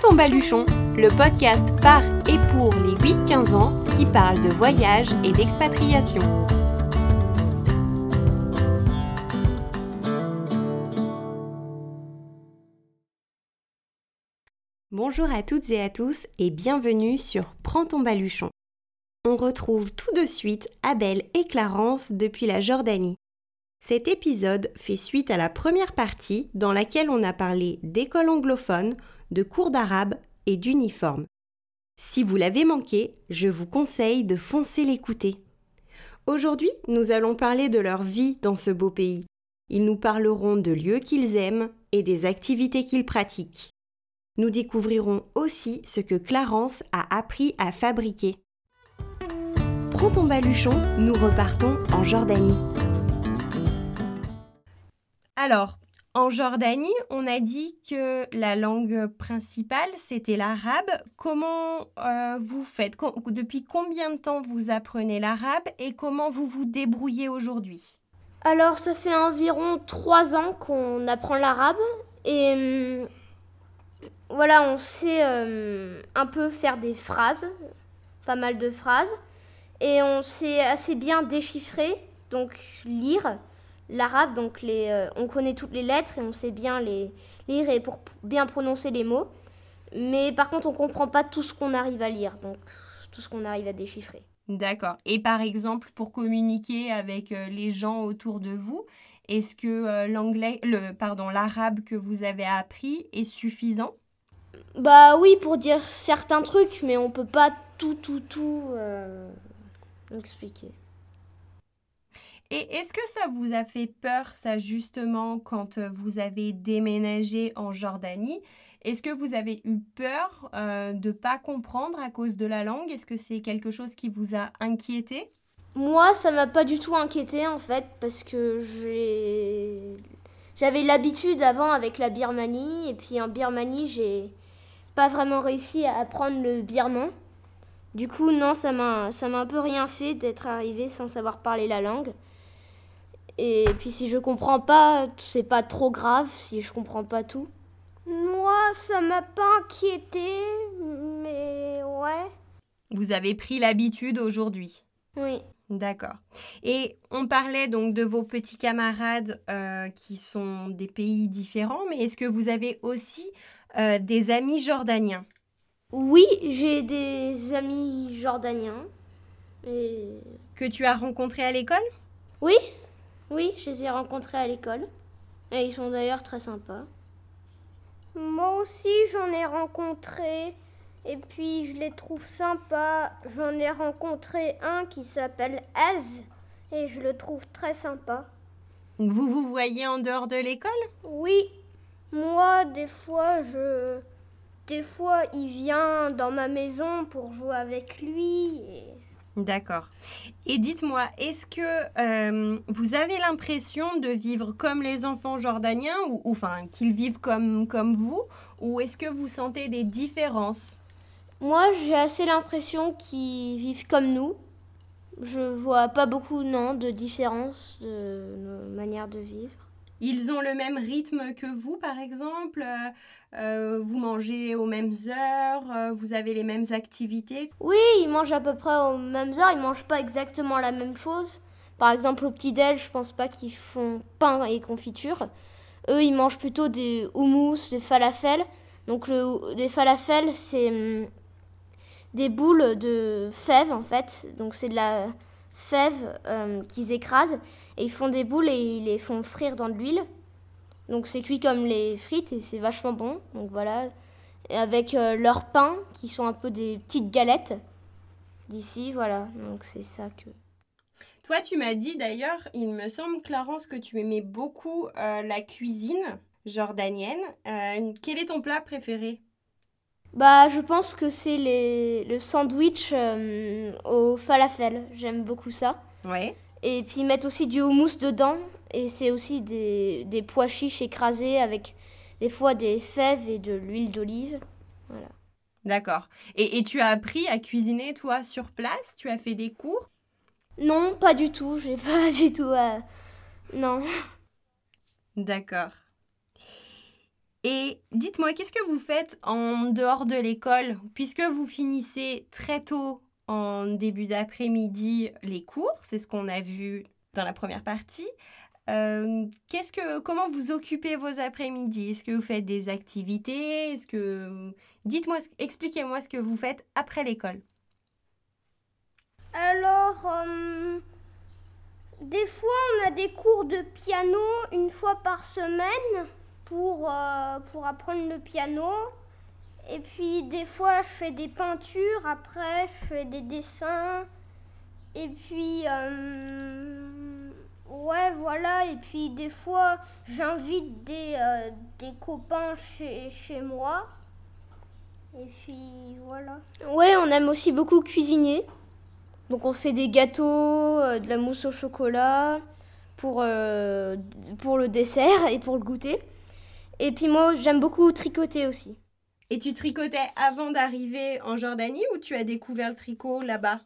ton baluchon, le podcast par et pour les 8-15 ans qui parle de voyage et d'expatriation. Bonjour à toutes et à tous et bienvenue sur Prends ton baluchon. On retrouve tout de suite Abel et Clarence depuis la Jordanie. Cet épisode fait suite à la première partie dans laquelle on a parlé d'école anglophone, de cours d'arabe et d'uniforme. Si vous l'avez manqué, je vous conseille de foncer l'écouter. Aujourd'hui, nous allons parler de leur vie dans ce beau pays. Ils nous parleront de lieux qu'ils aiment et des activités qu'ils pratiquent. Nous découvrirons aussi ce que Clarence a appris à fabriquer. Prends ton baluchon, nous repartons en Jordanie. Alors, en Jordanie, on a dit que la langue principale, c'était l'arabe. Comment euh, vous faites? Depuis combien de temps vous apprenez l'arabe et comment vous vous débrouillez aujourd'hui? Alors, ça fait environ trois ans qu'on apprend l'arabe et hum, voilà, on sait hum, un peu faire des phrases, pas mal de phrases, et on sait assez bien déchiffrer, donc lire l'arabe, donc les, euh, on connaît toutes les lettres et on sait bien les lire et pour bien prononcer les mots. Mais par contre, on comprend pas tout ce qu'on arrive à lire, donc tout ce qu'on arrive à déchiffrer. D'accord. Et par exemple, pour communiquer avec euh, les gens autour de vous, est-ce que euh, l'anglais, le pardon, l'arabe que vous avez appris est suffisant? Bah oui, pour dire certains trucs, mais on peut pas tout, tout, tout expliquer. Et est-ce que ça vous a fait peur, ça justement, quand euh, vous avez déménagé en Jordanie? Est-ce que vous avez eu peur euh, de ne pas comprendre à cause de la langue? Est-ce que c'est quelque chose qui vous a inquiété? Moi, ça m'a pas du tout inquiété en fait, parce que j'avais l'habitude avant avec la Birmanie, et puis en Birmanie, j'ai pas vraiment réussi à apprendre le birman. Du coup, non, ça m'a un peu rien fait d'être arrivé sans savoir parler la langue. Et puis si je comprends pas, c'est pas trop grave si je comprends pas tout. Moi, ça m'a pas inquiété, mais ouais. Vous avez pris l'habitude aujourd'hui Oui. D'accord. Et on parlait donc de vos petits camarades euh, qui sont des pays différents, mais est-ce que vous avez aussi euh, des amis jordaniens? Oui, j'ai des amis jordaniens. Et... Que tu as rencontrés à l'école? Oui, oui, je les ai rencontrés à l'école. Et ils sont d'ailleurs très sympas. Moi aussi, j'en ai rencontré. Et puis, je les trouve sympas. J'en ai rencontré un qui s'appelle Az. Et je le trouve très sympa. Vous vous voyez en dehors de l'école? Oui. Moi, des fois, je. Des fois, il vient dans ma maison pour jouer avec lui. Et D'accord. Et dites-moi, est-ce que euh, vous avez l'impression de vivre comme les enfants jordaniens, ou, enfin qu'ils vivent comme, comme vous, ou est-ce que vous sentez des différences? Moi, j'ai assez l'impression qu'ils vivent comme nous. Je vois pas beaucoup, non, de différence de nos manières de vivre. Ils ont le même rythme que vous, par exemple euh, euh, Vous mangez aux mêmes heures euh, Vous avez les mêmes activités Oui, ils mangent à peu près aux mêmes heures. Ils mangent pas exactement la même chose. Par exemple, au petit-déj, je pense pas qu'ils font pain et confiture. Eux, ils mangent plutôt des houmous, des falafels. Donc, le, les falafels, c'est hum, des boules de fèves, en fait. Donc, c'est de la fèves euh, qu'ils écrasent et ils font des boules et ils les font frire dans de l'huile. Donc c'est cuit comme les frites et c'est vachement bon. Donc voilà. Avec euh, leur pain qui sont un peu des petites galettes d'ici, voilà. Donc c'est ça que. Toi, tu m'as dit d'ailleurs, il me semble, Clarence, que tu aimais beaucoup euh, la cuisine jordanienne. quel est ton plat préféré? Bah, je pense que c'est les... le sandwich euh, au falafel. J'aime beaucoup ça. Ouais. Et puis mettre aussi du houmous dedans. Et c'est aussi des, des pois chiches écrasés avec des fois des fèves et de l'huile d'olive. Voilà. D'accord. Et, et, tu as appris à cuisiner, toi, sur place? Tu as fait des cours? Non, pas du tout. J'ai pas du tout. Non. D'accord. Et dites-moi, qu'est-ce que vous faites en dehors de l'école Puisque vous finissez très tôt en début d'après-midi les cours, c'est ce qu'on a vu dans la première partie. Euh, qu'est-ce que, comment vous occupez vos après-midi? Est-ce que vous faites des activités? Est-ce que, dites-moi, expliquez-moi ce que vous faites après l'école. Alors, euh, des fois, on a des cours de piano une fois par semaine pour, euh, pour apprendre le piano. Et puis, des fois, je fais des peintures. Après, je fais des dessins. Et puis, euh, ouais, voilà. Et puis, des fois, j'invite des, des copains chez, chez moi. Et puis, voilà. Ouais, on aime aussi beaucoup cuisiner. Donc on fait des gâteaux, euh, de la mousse au chocolat pour, euh, pour le dessert et pour le goûter. Et puis moi j'aime beaucoup tricoter aussi. Et tu tricotais avant d'arriver en Jordanie ou tu as découvert le tricot là-bas?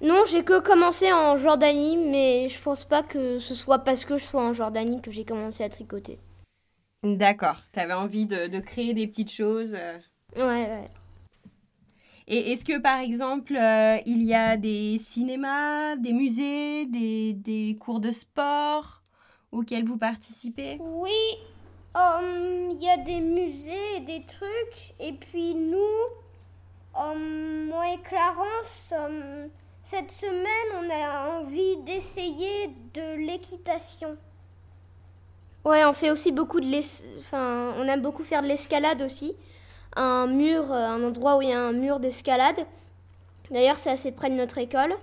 Non, j'ai que commencé en Jordanie, mais je pense pas que ce soit parce que je sois en Jordanie que j'ai commencé à tricoter. D'accord, tu avais envie de, de, créer des petites choses. Euh. Ouais, ouais. Et est-ce que par exemple, euh, il y a des cinémas, des musées, des, des cours de sport auxquels vous participez? Oui, il y a des musées et des trucs. Et puis nous, hum, moi et Clarence, hum, cette semaine, on a envie d'essayer de l'équitation. Ouais, on fait aussi beaucoup de l'es... enfin, on aime beaucoup faire de l'escalade aussi un mur, euh, un endroit où il y a un mur d'escalade. D'ailleurs, c'est assez près de notre école.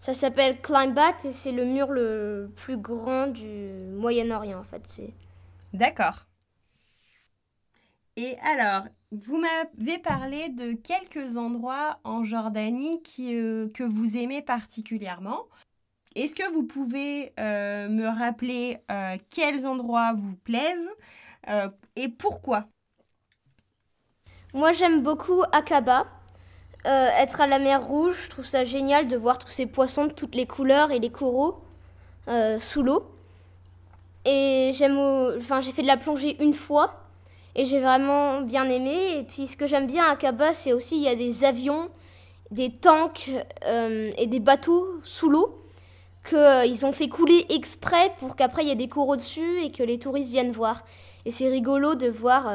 Ça s'appelle Climbbat et c'est le mur le plus grand du Moyen-Orient en fait. D'accord. Et alors, vous m'avez parlé de quelques endroits en Jordanie qui, euh, que vous aimez particulièrement. Est-ce que vous pouvez euh, me rappeler quels endroits vous plaisent et pourquoi? Moi, j'aime beaucoup Akaba. Euh, être à la mer Rouge, je trouve ça génial de voir tous ces poissons de toutes les couleurs et les coraux euh, sous l'eau. Et j'aime, enfin, j'ai fait de la plongée une fois et j'ai vraiment bien aimé. Et puis, ce que j'aime bien à Akaba, c'est aussi il y a des avions, des tanks euh, et des bateaux sous l'eau qu'ils ont fait couler exprès pour qu'après il y ait des coraux dessus et que les touristes viennent voir. Et c'est rigolo de voir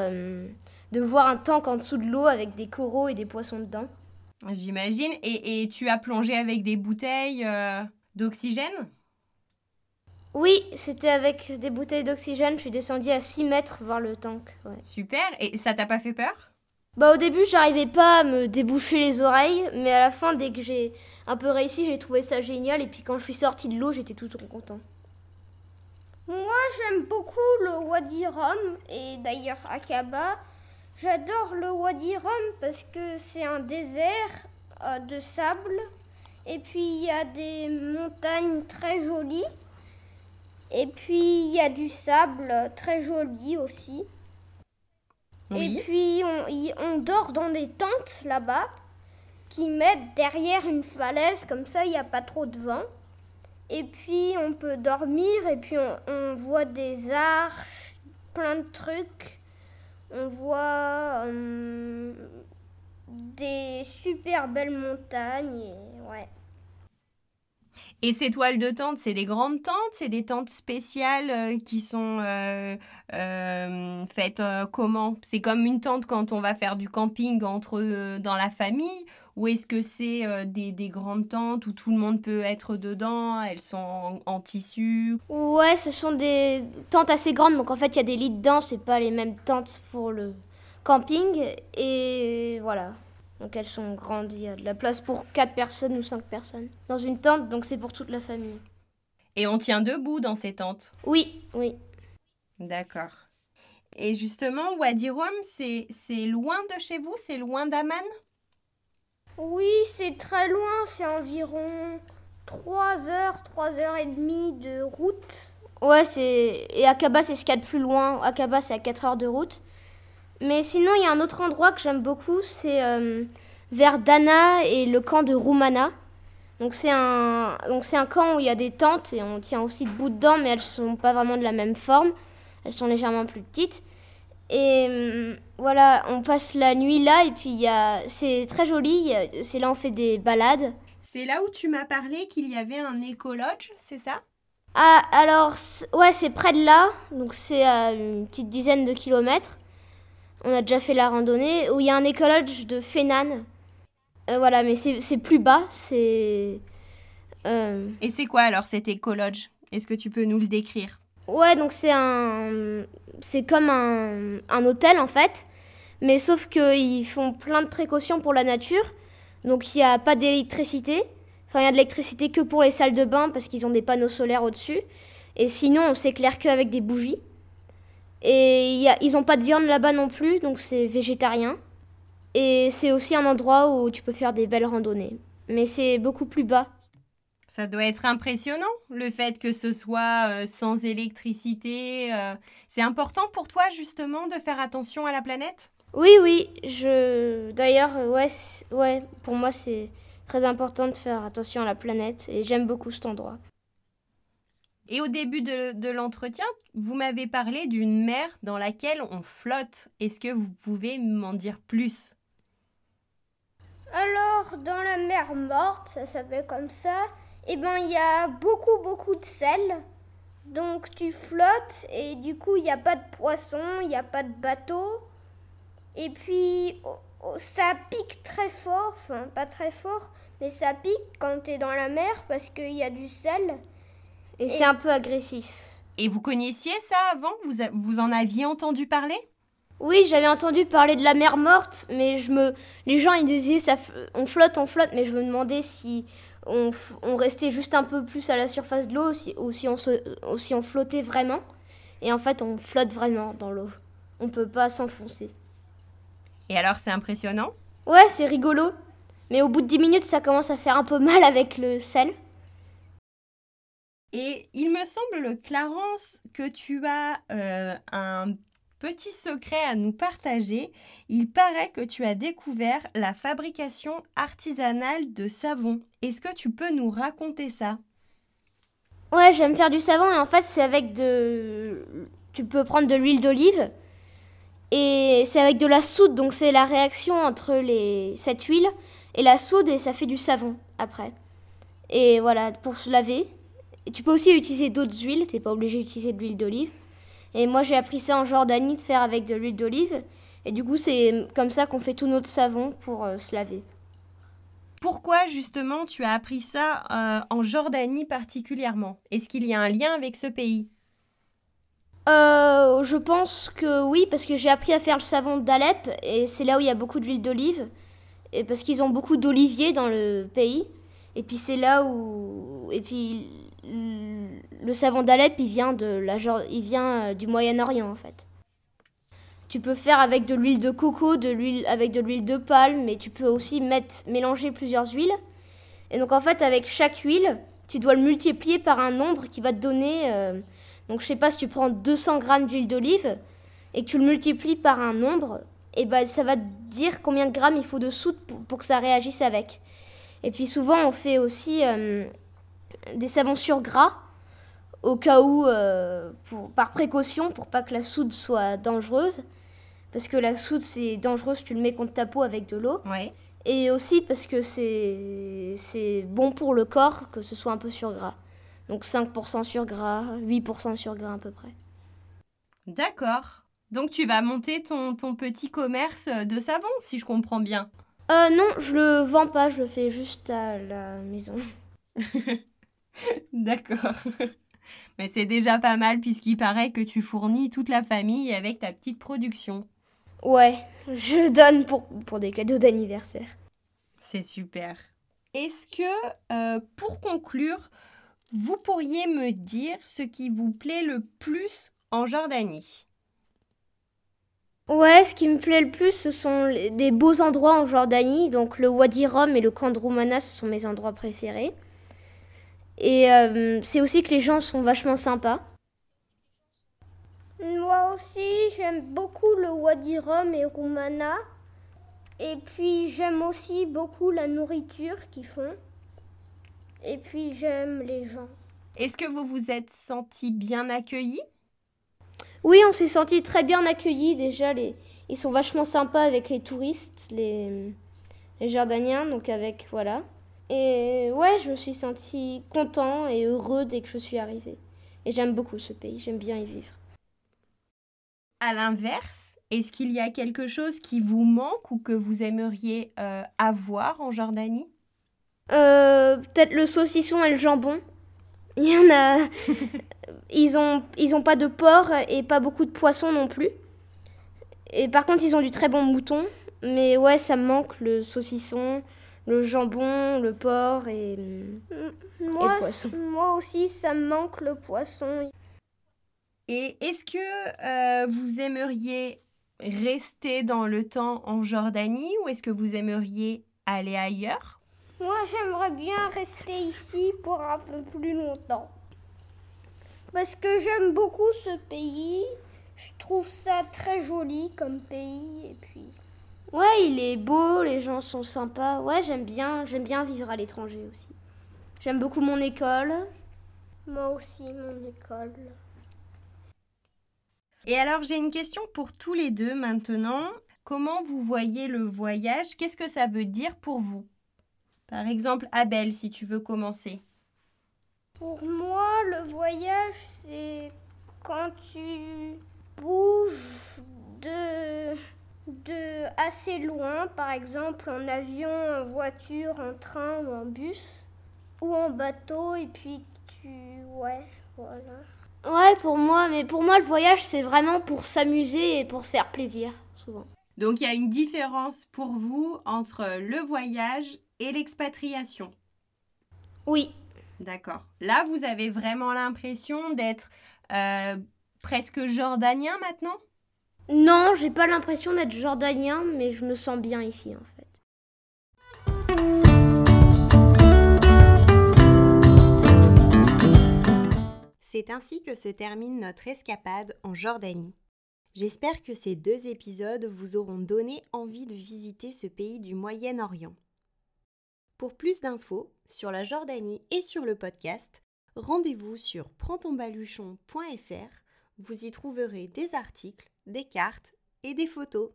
de voir un tank en dessous de l'eau avec des coraux et des poissons dedans. J'imagine. Et, tu as plongé avec des bouteilles euh, d'oxygène? Oui, c'était avec des bouteilles d'oxygène. Je suis descendue à 6 mètres voir le tank. Super. Et ça t'a pas fait peur? Bah au début, j'arrivais pas à me déboucher les oreilles, mais à la fin, dès que j'ai un peu réussi, j'ai trouvé ça génial. Et puis quand je suis sortie de l'eau, j'étais tout content. Moi, j'aime beaucoup le Wadi Rum et d'ailleurs Akaba. J'adore le Wadi Rum parce que c'est un désert euh, de sable et puis il y a des montagnes très jolies et puis il y a du sable très joli aussi. Et puis on, on, dort dans des tentes là-bas qui mettent derrière une falaise, comme ça il n'y a pas trop de vent. Et puis on peut dormir et puis on, on voit des arches, plein de trucs on voit euh, des super belles montagnes. Et, ouais. Et ces toiles de tente, c'est des grandes tentes, c'est des tentes spéciales euh, qui sont euh, faites comment? C'est comme une tente quand on va faire du camping entre dans la famille? Ou est-ce que c'est euh, des, des, grandes tentes où tout le monde peut être dedans Elles sont en, tissu? Ouais, ce sont des tentes assez grandes. Donc en fait, il y a des lits dedans. C'est pas les mêmes tentes pour le camping. Et voilà. Donc elles sont grandes. Il y a de la place pour 4 personnes ou 5 personnes dans une tente. Donc c'est pour toute la famille. Et on tient debout dans ces tentes? Oui, oui. D'accord. Et justement, Wadi Rum, c'est loin de chez vous? C'est loin d'Aman? Oui, c'est très loin, c'est environ 3 heures, 3 heures et demie de route. Ouais, c'est. Et Akaba, c'est ce qu'il y a de plus loin. Akaba, c'est à 4 heures de route. Mais sinon, il y a un autre endroit que j'aime beaucoup, c'est euh, vers Dana et le camp de Roumana. Donc c'est un, donc c'est un camp où il y a des tentes et on tient aussi debout dedans, mais elles sont pas vraiment de la même forme. Elles sont légèrement plus petites. Et hum, voilà, on passe la nuit là et puis il y a... c'est très joli. C'est là on fait des balades. C'est là où tu m'as parlé qu'il y avait un écologe, c'est ça? Ah, alors, ouais, c'est près de là, donc c'est à une petite dizaine de kilomètres. On a déjà fait la randonnée, où il y a un écologe de Fénane. Euh, voilà, mais c'est c'est plus bas, c'est... euh, Et c'est quoi alors cet écologe Est-ce que tu peux nous le décrire? Ouais, donc c'est un... C'est comme un, un hôtel, en fait, mais sauf qu'ils font plein de précautions pour la nature. Donc il n'y a pas d'électricité. Enfin, il y a de l'électricité que pour les salles de bain, parce qu'ils ont des panneaux solaires au-dessus. Et sinon, on s'éclaire qu'avec des bougies. Et il y a- ils n'ont pas de viande là-bas non plus, donc c'est végétarien. Et c'est aussi un endroit où tu peux faire des belles randonnées. Mais c'est beaucoup plus bas. Ça doit être impressionnant, le fait que ce soit euh, sans électricité. euh, C'est important pour toi justement de faire attention à la planète? Oui, oui, je. D'ailleurs, euh, ouais, ouais, pour moi, c'est très important de faire attention à la planète et j'aime beaucoup cet endroit. Et au début de, l'entretien, vous m'avez parlé d'une mer dans laquelle on flotte. Est-ce que vous pouvez m'en dire plus? Alors, dans la mer morte, ça s'appelle comme ça, eh ben, il y a beaucoup, beaucoup de sel. Donc, tu flottes et du coup, il n'y a pas de poissons, il n'y a pas de bateau. Et puis, oh, oh, ça pique très fort, enfin, pas très fort, mais ça pique quand tu es dans la mer parce qu'il y a du sel. Et, c'est un peu agressif. Et vous connaissiez ça avant? Vous, a- vous en aviez entendu parler? Oui, j'avais entendu parler de la mer morte, mais je me, les gens ils disaient ça, on flotte, on flotte, mais je me demandais si on, restait juste un peu plus à la surface de l'eau, ou si, ou si on se, ou si on flottait vraiment. Et en fait, on flotte vraiment dans l'eau. On peut pas s'enfoncer. Et alors c'est impressionnant? Ouais, c'est rigolo. Mais au bout de 10 minutes, ça commence à faire un peu mal avec le sel. Et il me semble, Clarence, que tu as euh, un petit secret à nous partager. Il paraît que tu as découvert la fabrication artisanale de savon. Est-ce que tu peux nous raconter ça? Ouais, j'aime faire du savon et en fait, c'est avec de. Tu peux prendre de l'huile d'olive et c'est avec de la soude, donc c'est la réaction entre les... cette huile et la soude et ça fait du savon après. Et voilà, pour se laver. Et tu peux aussi utiliser d'autres huiles, t'es pas obligé d'utiliser de l'huile d'olive. Et moi, j'ai appris ça en Jordanie de faire avec de l'huile d'olive. Et du coup, c'est comme ça qu'on fait tout notre savon pour euh, se laver. Pourquoi justement tu as appris ça euh, en Jordanie particulièrement? Est-ce qu'il y a un lien avec ce pays? Euh, je pense que oui, parce que j'ai appris à faire le savon d'Alep et c'est là où il y a beaucoup d'huile d'olive. Et parce qu'ils ont beaucoup d'oliviers dans le pays. Et puis c'est là où. Et puis le savon d'Alep, il vient, de la... Il vient euh, du Moyen-Orient en fait. Tu peux faire avec de l'huile de coco, de l'huile avec de l'huile de palme, mais tu peux aussi mettre, mélanger plusieurs huiles. Et donc en fait, avec chaque huile, tu dois le multiplier par un nombre qui va te donner. euh, donc je sais pas si tu prends 200 grammes d'huile d'olive et que tu le multiplies par un nombre, et ben ça va te dire combien de grammes il faut de soude pour, pour que ça réagisse avec. Et puis souvent on fait aussi euh, des savons sur gras au cas où, euh, pour, par précaution, pour pas que la soude soit dangereuse. Parce que la soude c'est dangereux si tu le mets contre ta peau avec de l'eau. Et aussi parce que c'est c'est bon pour le corps que ce soit un peu sur gras. Donc 5% sur gras, 8% sur gras à peu près. D'accord. Donc tu vas monter ton, ton petit commerce de savon, si je comprends bien. Euh non, je le vends pas, je le fais juste à la maison. D'accord. Mais c'est déjà pas mal puisqu'il paraît que tu fournis toute la famille avec ta petite production. Ouais, je donne pour, pour des cadeaux d'anniversaire. C'est super. Est-ce que, euh, pour conclure, vous pourriez me dire ce qui vous plaît le plus en Jordanie? Ouais, ce qui me plaît le plus, ce sont les- des beaux endroits en Jordanie. Donc le Wadi Rum et le camp de Roumana, ce sont mes endroits préférés. Et euh, c'est aussi que les gens sont vachement sympas. Moi aussi, j'aime beaucoup le Wadi Rum et Roumana. Et puis, j'aime aussi beaucoup la nourriture qu'ils font. Et puis, j'aime les gens. Est-ce que vous vous êtes senti bien accueilli Oui, on s'est senti très bien accueillis déjà. Les... Ils sont vachement sympas avec les touristes, les, les Jordaniens, donc avec voilà. Et ouais, je me suis senti content et heureux dès que je suis arrivée. Et j'aime beaucoup ce pays, j'aime bien y vivre. À l'inverse, est-ce qu'il y a quelque chose qui vous manque ou que vous aimeriez euh, avoir en Jordanie? Euh, Peut-être le saucisson et le jambon. Il y en a. ils ont ils ont pas de porc et pas beaucoup de poissons non plus. Et par contre, ils ont du très bon mouton. Mais ouais, ça me manque le saucisson, le jambon, le porc et, moi, le poisson. Moi aussi, ça me manque le poisson. Et est-ce que euh, vous aimeriez rester dans le temps en Jordanie ou est-ce que vous aimeriez aller ailleurs? Moi, j'aimerais bien rester ici pour un peu plus longtemps. Parce que j'aime beaucoup ce pays. Je trouve ça très joli comme pays et puis Ouais, il est beau, les gens sont sympas. Ouais, j'aime bien, j'aime bien vivre à l'étranger aussi. J'aime beaucoup mon école. Moi aussi, mon école. Et alors, j'ai une question pour tous les deux maintenant. Comment vous voyez le voyage? Qu'est-ce que ça veut dire pour vous? Par exemple, Abel, si tu veux commencer. Pour moi, le voyage, c'est quand tu bouges de de assez loin, par exemple en avion, en voiture, en train ou en bus, ou en bateau, et puis tu... Ouais, voilà. Ouais, pour moi, mais pour moi, le voyage, c'est vraiment pour s'amuser et pour se faire plaisir, souvent. Donc il y a une différence pour vous entre le voyage et l'expatriation. Oui. D'accord. Là, vous avez vraiment l'impression d'être euh, presque jordanien maintenant? Non, j'ai pas l'impression d'être jordanien, mais je me sens bien ici en fait. C'est ainsi que se termine notre escapade en Jordanie. J'espère que ces deux épisodes vous auront donné envie de visiter ce pays du Moyen-Orient. Pour plus d'infos sur la Jordanie et sur le podcast, rendez-vous sur prendtonbaluchon.fr. Vous y trouverez des articles des cartes et des photos.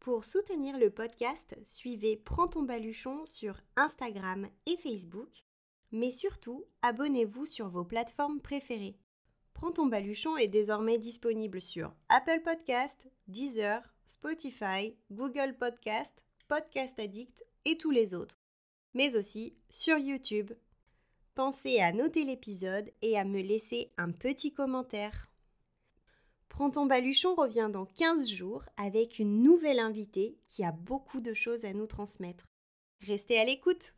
Pour soutenir le podcast, suivez Prends ton baluchon sur Instagram et Facebook, mais surtout abonnez-vous sur vos plateformes préférées. Prends ton baluchon est désormais disponible sur Apple Podcast, Deezer, Spotify, Google Podcast, Podcast Addict et tous les autres, mais aussi sur YouTube. Pensez à noter l'épisode et à me laisser un petit commentaire. Prends ton baluchon revient dans 15 jours avec une nouvelle invitée qui a beaucoup de choses à nous transmettre. Restez à l'écoute